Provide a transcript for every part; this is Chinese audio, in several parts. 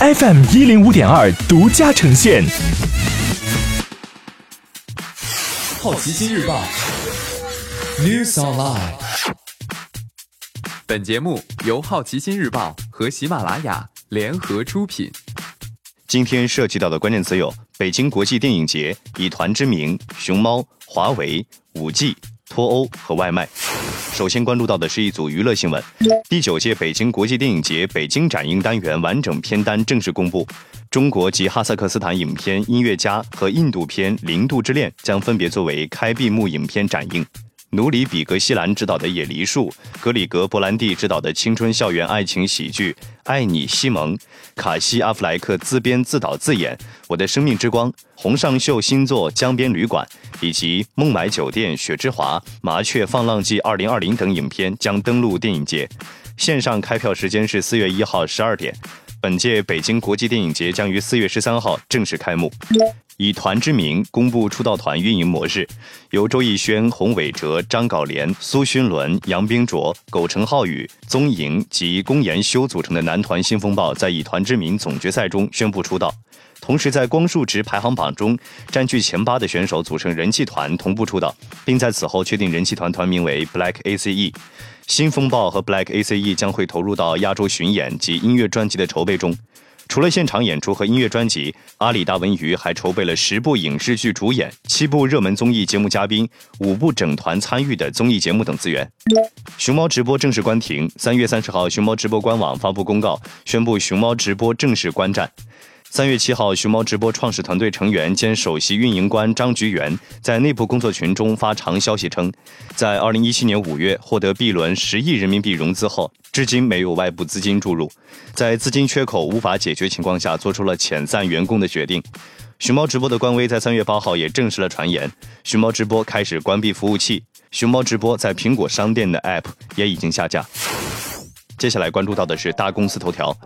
FM 一零五点二独家呈现。好奇心日报，News Online。本节目由好奇心日报和喜马拉雅联合出品。今天涉及到的关键词有：北京国际电影节、以团之名、熊猫、华为、五 G、脱欧和外卖。首先关注到的是一组娱乐新闻：第九届北京国际电影节北京展映单元完整片单正式公布，中国及哈萨克斯坦影片《音乐家》和印度片《零度之恋》将分别作为开闭幕影片展映。努里·比格西兰执导的《野梨树》，格里格·伯兰蒂执导的青春校园爱情喜剧《爱你，西蒙》，卡西·阿弗莱克自编自导自演《我的生命之光》，洪尚秀新作《江边旅馆》，以及《孟买酒店》《雪之华》《麻雀放浪记2020》等影片将登陆电影节。线上开票时间是四月一号十二点。本届北京国际电影节将于四月十三号正式开幕。以团之名公布出道团运营模式，由周艺轩、洪伟哲、张镐莲、苏勋伦、杨冰卓、苟成浩宇、宗莹及龚延修组成的男团新风暴，在以团之名总决赛中宣布出道。同时，在光束值排行榜中占据前八的选手组成人气团同步出道，并在此后确定人气团团名为 Black A.C.E。新风暴和 Black A.C.E 将会投入到亚洲巡演及音乐专辑的筹备中。除了现场演出和音乐专辑，阿里大文娱还筹备了十部影视剧主演、七部热门综艺节目嘉宾、五部整团参与的综艺节目等资源。熊猫直播正式关停。三月三十号，熊猫直播官网发布公告，宣布熊猫直播正式关站。三月七号，熊猫直播创始团队成员兼首席运营官张菊元在内部工作群中发长消息称，在二零一七年五月获得 B 轮十亿人民币融资后，至今没有外部资金注入，在资金缺口无法解决情况下，做出了遣散员工的决定。熊猫直播的官微在三月八号也证实了传言，熊猫直播开始关闭服务器，熊猫直播在苹果商店的 App 也已经下架。接下来关注到的是大公司头条。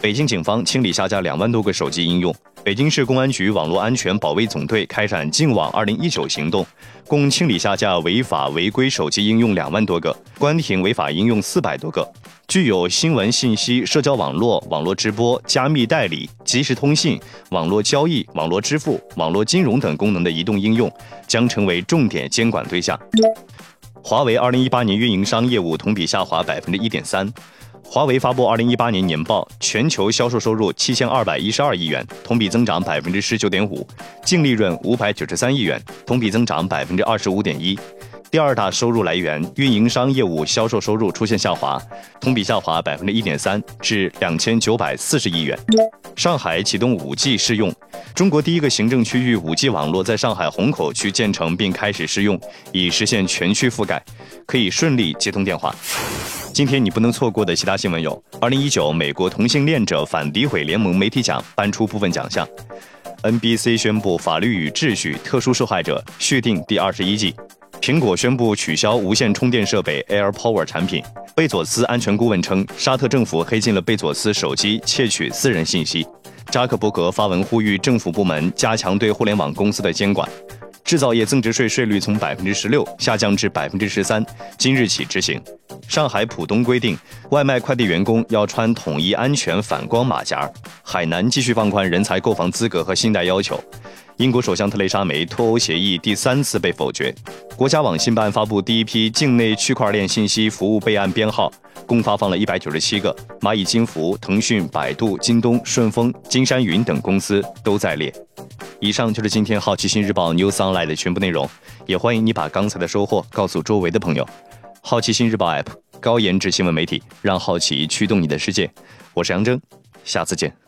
北京警方清理下架两万多个手机应用。北京市公安局网络安全保卫总队开展“净网二零一九”行动，共清理下架违法违规手机应用两万多个，关停违法应用四百多个。具有新闻信息、社交网络、网络直播、加密代理、即时通信、网络交易、网络支付、网络金融等功能的移动应用，将成为重点监管对象。华为二零一八年运营商业务同比下滑百分之一点三。华为发布二零一八年年报，全球销售收入七千二百一十二亿元，同比增长百分之十九点五，净利润五百九十三亿元，同比增长百分之二十五点一。第二大收入来源运营商业务销售收入出现下滑，同比下滑百分之一点三，至两千九百四十亿元。上海启动五 G 试用，中国第一个行政区域五 G 网络在上海虹口区建成并开始试用，以实现全区覆盖，可以顺利接通电话。今天你不能错过的其他新闻有：二零一九美国同性恋者反诋毁联盟媒体奖颁出部分奖项；NBC 宣布《法律与秩序：特殊受害者》续订第二十一季；苹果宣布取消无线充电设备 AirPower 产品；贝佐斯安全顾问称，沙特政府黑进了贝佐斯手机，窃取私人信息；扎克伯格发文呼吁政府部门加强对互联网公司的监管；制造业增值税税率从百分之十六下降至百分之十三，今日起执行。上海浦东规定，外卖快递员工要穿统一安全反光马甲。海南继续放宽人才购房资格和信贷要求。英国首相特蕾莎梅脱欧协议第三次被否决。国家网信办发布第一批境内区块链信息服务备案编号，共发放了一百九十七个。蚂蚁金服、腾讯、百度、京东、顺丰、金山云等公司都在列。以上就是今天好奇心日报 News Online 的全部内容，也欢迎你把刚才的收获告诉周围的朋友。好奇心日报 App，高颜值新闻媒体，让好奇驱动你的世界。我是杨征，下次见。